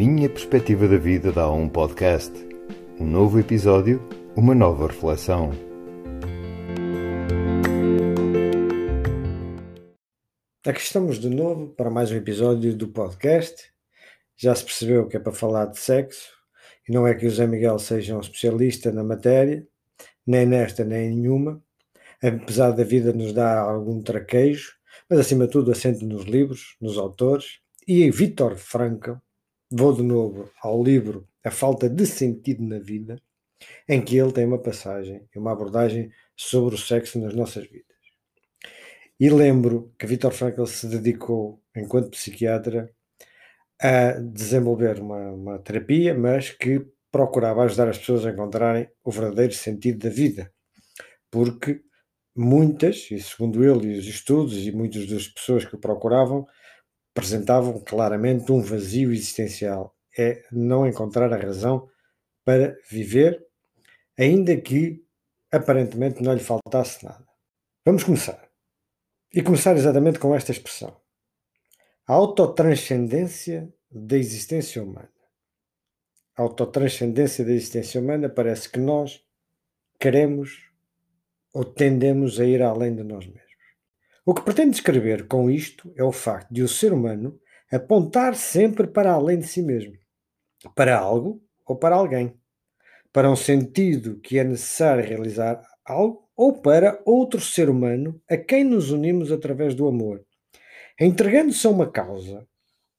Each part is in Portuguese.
minha perspectiva da vida dá um podcast. Um novo episódio, uma nova reflexão. Aqui estamos de novo para mais um episódio do podcast. Já se percebeu que é para falar de sexo, e não é que o Zé Miguel seja um especialista na matéria, nem nesta nem em nenhuma, apesar da vida nos dar algum traquejo, mas acima de tudo assente nos livros, nos autores, e Vítor Frankl, vou de novo ao livro A Falta de Sentido na Vida, em que ele tem uma passagem e uma abordagem sobre o sexo nas nossas vidas. E lembro que Vítor Frankl se dedicou, enquanto psiquiatra, a desenvolver uma, uma terapia, mas que procurava ajudar as pessoas a encontrarem o verdadeiro sentido da vida. Porque muitas, e segundo ele e os estudos e muitas das pessoas que o procuravam, apresentavam claramente um vazio existencial. É não encontrar a razão para viver, ainda que aparentemente não lhe faltasse nada. Vamos começar. E começar exatamente com esta expressão: a autotranscendência da existência humana. A autotranscendência da existência humana parece que nós queremos ou tendemos a ir além de nós mesmos. O que pretendo descrever com isto é o facto de o ser humano apontar sempre para além de si mesmo, para algo ou para alguém, para um sentido que é necessário realizar algo ou para outro ser humano a quem nos unimos através do amor. Entregando-se a uma causa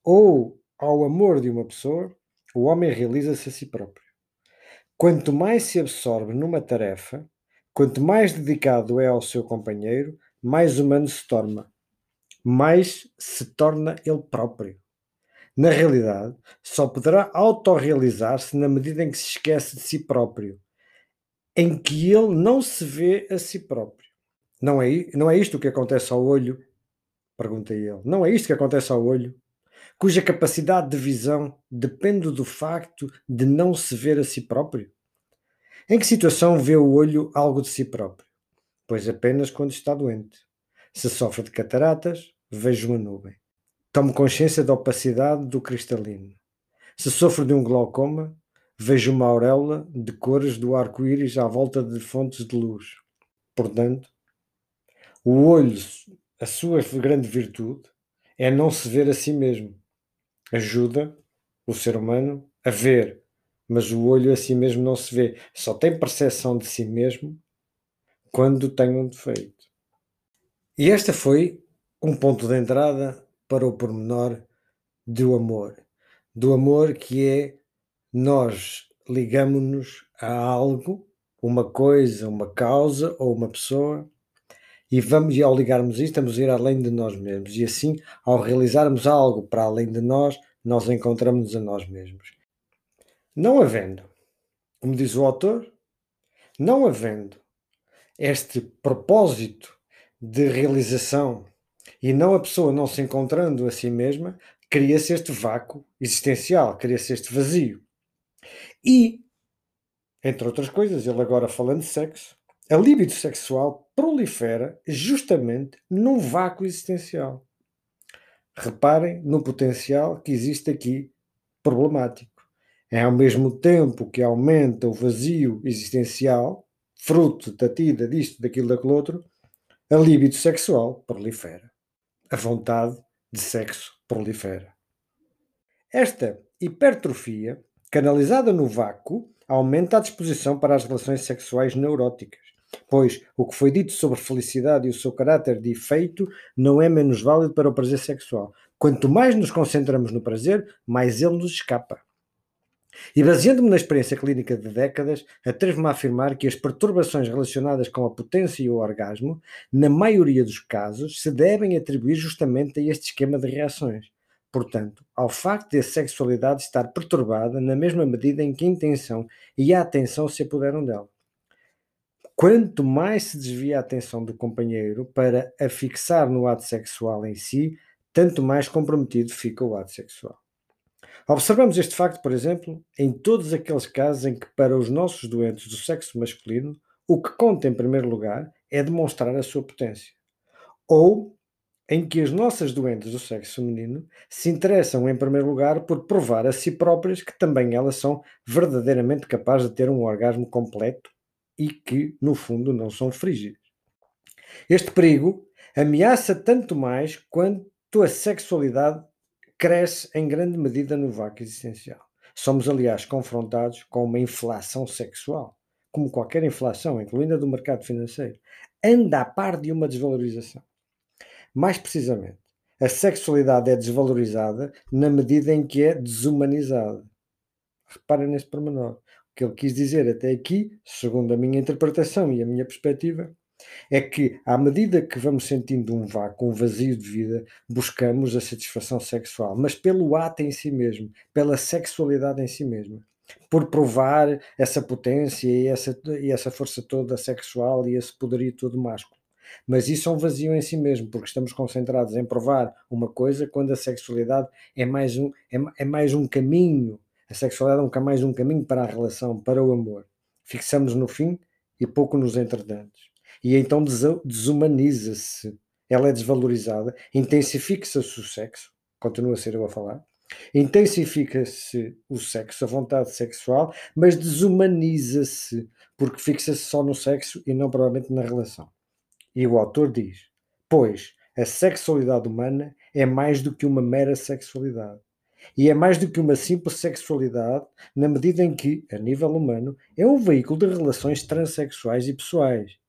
ou ao amor de uma pessoa, o homem realiza-se a si próprio. Quanto mais se absorve numa tarefa, quanto mais dedicado é ao seu companheiro, mais humano se torna, mais se torna ele próprio. Na realidade, só poderá autorrealizar-se na medida em que se esquece de si próprio em que ele não se vê a si próprio. Não é, não é isto que acontece ao olho? Pergunta ele. Não é isto que acontece ao olho? Cuja capacidade de visão depende do facto de não se ver a si próprio? Em que situação vê o olho algo de si próprio? Pois apenas quando está doente. Se sofre de cataratas, vejo uma nuvem. Tomo consciência da opacidade do cristalino. Se sofro de um glaucoma, Vejo uma auréola de cores do arco-íris à volta de fontes de luz. Portanto, o olho, a sua grande virtude, é não se ver a si mesmo. Ajuda o ser humano a ver, mas o olho a si mesmo não se vê. Só tem percepção de si mesmo quando tem um defeito. E esta foi um ponto de entrada para o pormenor do amor. Do amor que é nós ligamos-nos a algo, uma coisa, uma causa ou uma pessoa, e vamos, e ao ligarmos isto, estamos a ir além de nós mesmos. E assim, ao realizarmos algo para além de nós, nós encontramos a nós mesmos. Não havendo, como diz o autor, não havendo este propósito de realização e não a pessoa não se encontrando a si mesma, cria-se este vácuo existencial, cria-se este vazio. E, entre outras coisas, ele agora falando de sexo, a libido sexual prolifera justamente num vácuo existencial. Reparem no potencial que existe aqui problemático. É ao mesmo tempo que aumenta o vazio existencial, fruto da tida disto, daquilo, daquele outro, a libido sexual prolifera. A vontade de sexo prolifera. Esta hipertrofia canalizada no vácuo, aumenta a disposição para as relações sexuais neuróticas, pois o que foi dito sobre felicidade e o seu caráter de efeito não é menos válido para o prazer sexual. Quanto mais nos concentramos no prazer, mais ele nos escapa. E baseando-me na experiência clínica de décadas, atrevo-me a afirmar que as perturbações relacionadas com a potência e o orgasmo, na maioria dos casos, se devem atribuir justamente a este esquema de reações portanto, ao facto de a sexualidade estar perturbada na mesma medida em que a intenção e a atenção se apoderam dela. Quanto mais se desvia a atenção do companheiro para a fixar no ato sexual em si, tanto mais comprometido fica o ato sexual. Observamos este facto, por exemplo, em todos aqueles casos em que, para os nossos doentes do sexo masculino, o que conta em primeiro lugar é demonstrar a sua potência. Ou em que as nossas doentes do sexo feminino se interessam em primeiro lugar por provar a si próprias que também elas são verdadeiramente capazes de ter um orgasmo completo e que, no fundo, não são frígidas. Este perigo ameaça tanto mais quanto a sexualidade cresce em grande medida no vácuo existencial. Somos, aliás, confrontados com uma inflação sexual, como qualquer inflação, incluindo a do mercado financeiro, anda a par de uma desvalorização. Mais precisamente, a sexualidade é desvalorizada na medida em que é desumanizada. Reparem nesse pormenor. O que ele quis dizer até aqui, segundo a minha interpretação e a minha perspectiva, é que, à medida que vamos sentindo um vácuo, um vazio de vida, buscamos a satisfação sexual, mas pelo ato em si mesmo, pela sexualidade em si mesma. Por provar essa potência e essa, e essa força toda sexual e esse poderio todo másculo. Mas isso é um vazio em si mesmo, porque estamos concentrados em provar uma coisa quando a sexualidade é mais um, é, é mais um caminho. A sexualidade é mais um caminho para a relação, para o amor. Fixamos no fim e pouco nos entretantos e então desumaniza-se. Ela é desvalorizada, intensifica-se o sexo, continua a ser eu a falar, intensifica-se o sexo, a vontade sexual, mas desumaniza-se, porque fixa-se só no sexo e não provavelmente na relação. E o autor diz: Pois a sexualidade humana é mais do que uma mera sexualidade. E é mais do que uma simples sexualidade, na medida em que, a nível humano, é um veículo de relações transexuais e pessoais.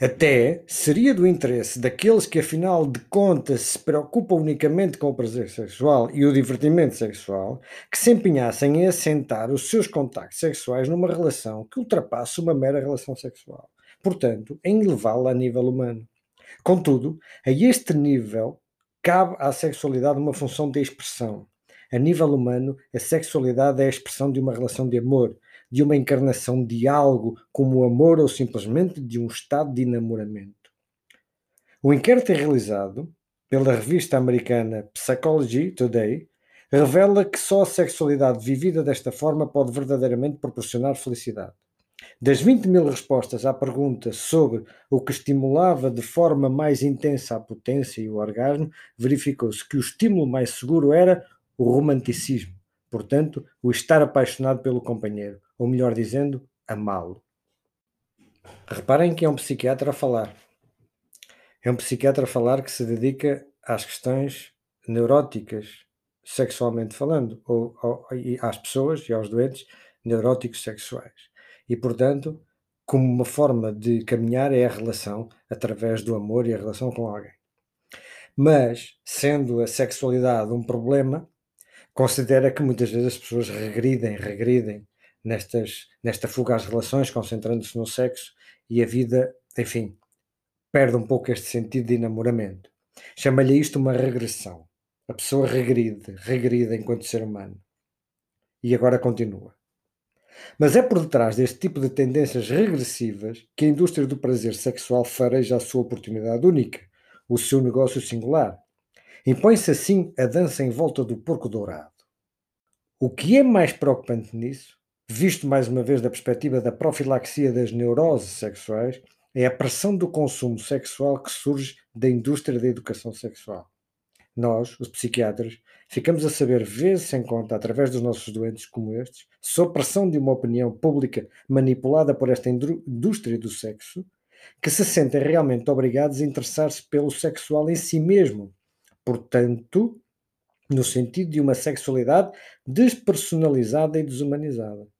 Até seria do interesse daqueles que, afinal de contas, se preocupam unicamente com o prazer sexual e o divertimento sexual, que se empenhassem em assentar os seus contactos sexuais numa relação que ultrapasse uma mera relação sexual. Portanto, em levá-la a nível humano. Contudo, a este nível, cabe à sexualidade uma função de expressão. A nível humano, a sexualidade é a expressão de uma relação de amor, de uma encarnação de algo como o amor ou simplesmente de um estado de enamoramento. O inquérito realizado pela revista americana Psychology Today revela que só a sexualidade vivida desta forma pode verdadeiramente proporcionar felicidade. Das 20 mil respostas à pergunta sobre o que estimulava de forma mais intensa a potência e o orgasmo, verificou-se que o estímulo mais seguro era o romanticismo, portanto, o estar apaixonado pelo companheiro, ou melhor dizendo, amá-lo. Reparem que é um psiquiatra a falar. É um psiquiatra a falar que se dedica às questões neuróticas, sexualmente falando, ou, ou às pessoas e aos doentes neuróticos sexuais. E, portanto, como uma forma de caminhar é a relação através do amor e a relação com alguém. Mas, sendo a sexualidade um problema, considera que muitas vezes as pessoas regridem, regridem nestas, nesta fuga às relações, concentrando-se no sexo e a vida, enfim, perde um pouco este sentido de enamoramento. Chama-lhe isto uma regressão. A pessoa regride, regride enquanto ser humano. E agora continua. Mas é por detrás deste tipo de tendências regressivas que a indústria do prazer sexual fareja a sua oportunidade única, o seu negócio singular. Impõe-se assim a dança em volta do porco dourado. O que é mais preocupante nisso visto mais uma vez da perspectiva da profilaxia das neuroses sexuais, é a pressão do consumo sexual que surge da indústria da educação sexual. Nós, os psiquiatras, ficamos a saber vezes sem conta, através dos nossos doentes como estes, sob pressão de uma opinião pública manipulada por esta indústria do sexo, que se sentem realmente obrigados a interessar-se pelo sexual em si mesmo. Portanto, no sentido de uma sexualidade despersonalizada e desumanizada.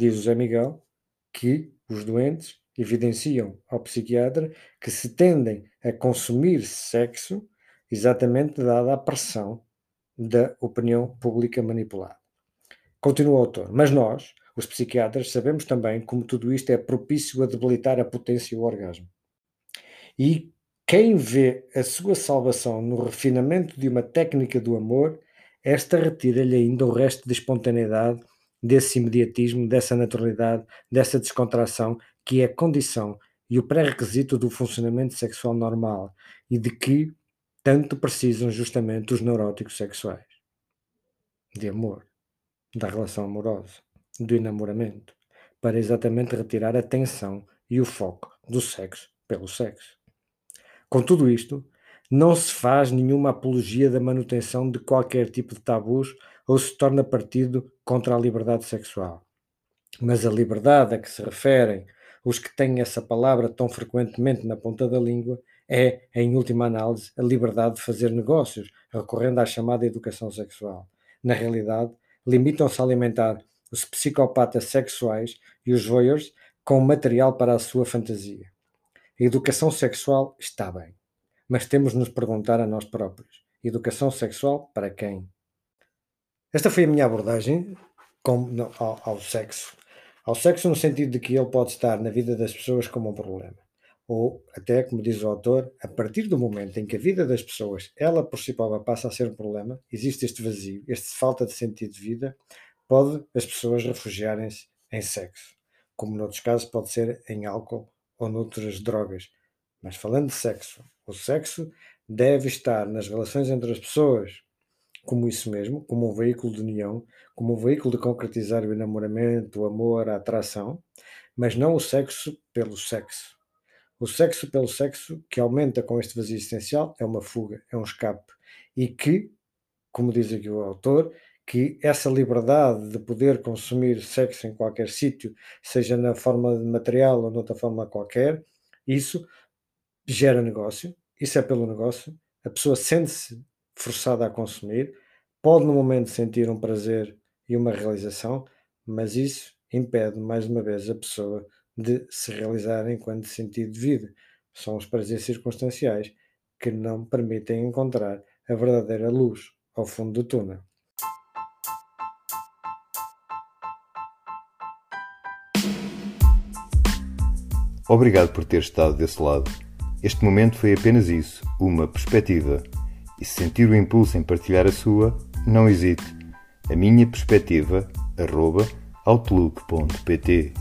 Diz José Miguel que os doentes evidenciam ao psiquiatra que se tendem a consumir sexo exatamente dada a pressão da opinião pública manipulada. Continua o autor, mas nós, os psiquiatras, sabemos também como tudo isto é propício a debilitar a potência e o orgasmo. E quem vê a sua salvação no refinamento de uma técnica do amor, esta retira-lhe ainda o resto de espontaneidade desse imediatismo, dessa naturalidade, dessa descontração, que é condição e o pré-requisito do funcionamento sexual normal e de que tanto precisam justamente os neuróticos sexuais. De amor, da relação amorosa, do enamoramento, para exatamente retirar a tensão e o foco do sexo pelo sexo. Com tudo isto, não se faz nenhuma apologia da manutenção de qualquer tipo de tabus ou se torna partido contra a liberdade sexual. Mas a liberdade a que se referem os que têm essa palavra tão frequentemente na ponta da língua é, em última análise, a liberdade de fazer negócios, recorrendo à chamada educação sexual. Na realidade, limitam-se a alimentar os psicopatas sexuais e os voyeurs com material para a sua fantasia. A educação sexual está bem, mas temos de nos perguntar a nós próprios: educação sexual para quem? Esta foi a minha abordagem com, no, ao, ao sexo. Ao sexo no sentido de que ele pode estar na vida das pessoas como um problema. Ou até, como diz o autor, a partir do momento em que a vida das pessoas, ela por si própria, passa a ser um problema, existe este vazio, esta falta de sentido de vida, pode as pessoas refugiarem-se em sexo. Como noutros casos pode ser em álcool ou noutras drogas. Mas falando de sexo, o sexo deve estar nas relações entre as pessoas, como isso mesmo, como um veículo de união, como um veículo de concretizar o enamoramento, o amor, a atração, mas não o sexo pelo sexo. O sexo pelo sexo, que aumenta com este vazio essencial, é uma fuga, é um escape. E que, como diz aqui o autor, que essa liberdade de poder consumir sexo em qualquer sítio, seja na forma de material ou noutra forma qualquer, isso gera negócio, isso é pelo negócio, a pessoa sente-se forçada a consumir, pode no momento sentir um prazer e uma realização, mas isso impede mais uma vez a pessoa de se realizar enquanto sentido de vida. São os prazeres circunstanciais que não permitem encontrar a verdadeira luz ao fundo do túnel. Obrigado por ter estado desse lado. Este momento foi apenas isso, uma perspectiva. E se sentir o impulso em partilhar a sua, não hesite. A minha perspectiva, arroba, outlook.pt